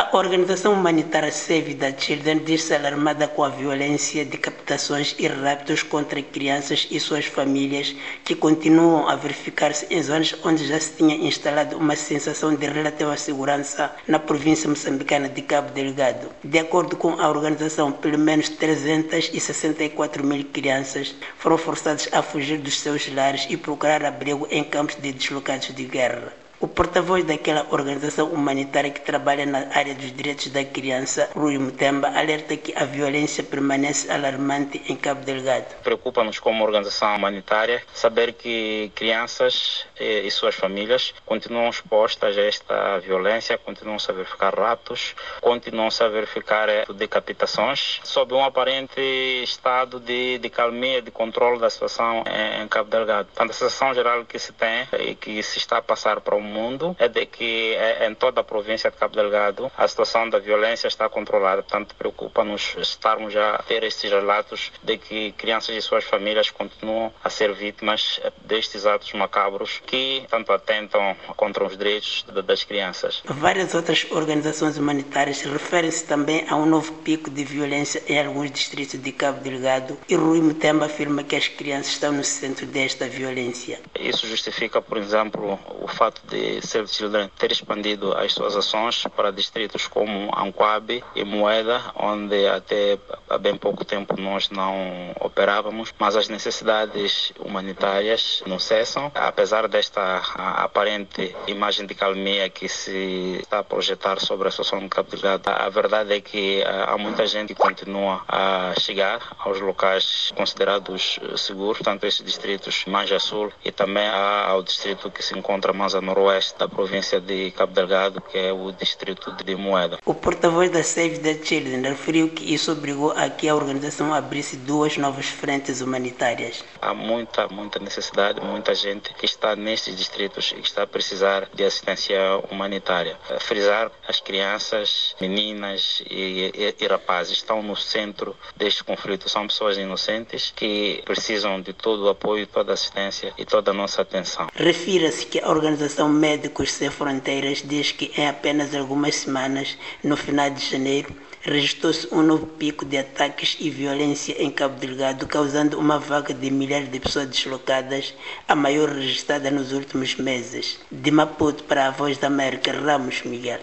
A organização humanitária Save the Children diz-se alarmada com a violência, decapitações e raptos contra crianças e suas famílias que continuam a verificar-se em zonas onde já se tinha instalado uma sensação de relativa segurança na província moçambicana de Cabo Delgado. De acordo com a organização, pelo menos 364 mil crianças foram forçadas a fugir dos seus lares e procurar abrigo em campos de deslocados de guerra. O porta-voz daquela organização humanitária que trabalha na área dos direitos da criança, Rui Mutemba, alerta que a violência permanece alarmante em Cabo Delgado. Preocupa-nos como organização humanitária saber que crianças e, suas famílias continuam expostas a esta violência, continuam a verificar raptos, continuam a verificar eh, decapitações, sob um aparente estado de, de calmia, de controle da situação em, em Cabo Delgado. Portanto, a sensação geral que se tem e que se está a passar para o mundo é de que é, em toda a província de Cabo Delgado a situação da violência está controlada. Portanto, preocupa-nos estarmos a ter estes relatos de que crianças e suas famílias continuam a ser vítimas destes atos macabros que tanto atentam contra os direitos das crianças. Várias outras organizações humanitárias referem-se também a um novo pico de violência em alguns distritos de Cabo Delgado e Rui Mutemba afirma que as crianças estão no centro desta violência. Isso justifica, por exemplo, o fato de de Save Children ter expandido as suas ações para distritos como Anquabe e Moeda, onde até há bem pouco tempo nós não operávamos, mas as necessidades humanitárias não cessam, apesar desta aparente imagem de calmia que se está a projetar sobre a situação do Cabo Delgado. A verdade é que há muita gente que continua a chegar aos locais considerados seguros, tanto esses distritos Manja Sul e também ao distrito que se encontra mais a noroeste oeste da província de Cabo Delgado, que é o distrito de Moeda. O porta-voz da Save the Children referiu que isso obrigou a que a organização abrisse duas novas frentes humanitárias. Há muita, muita necessidade, muita gente que está nestes distritos e que está a precisar de assistência humanitária. Frisar as crianças, meninas e, e, e rapazes estão no centro deste conflito. São pessoas inocentes que precisam de todo o apoio, toda a assistência e toda a nossa atenção. Refira-se que a organização Médicos Sem Fronteiras diz que em apenas algumas semanas, no final de janeiro, registrou-se um novo pico de ataques e violência em Cabo Delgado, causando uma vaga de milhares de pessoas deslocadas, a maior registrada nos últimos meses. De Maputo para a Voz da América, Ramos Miguel.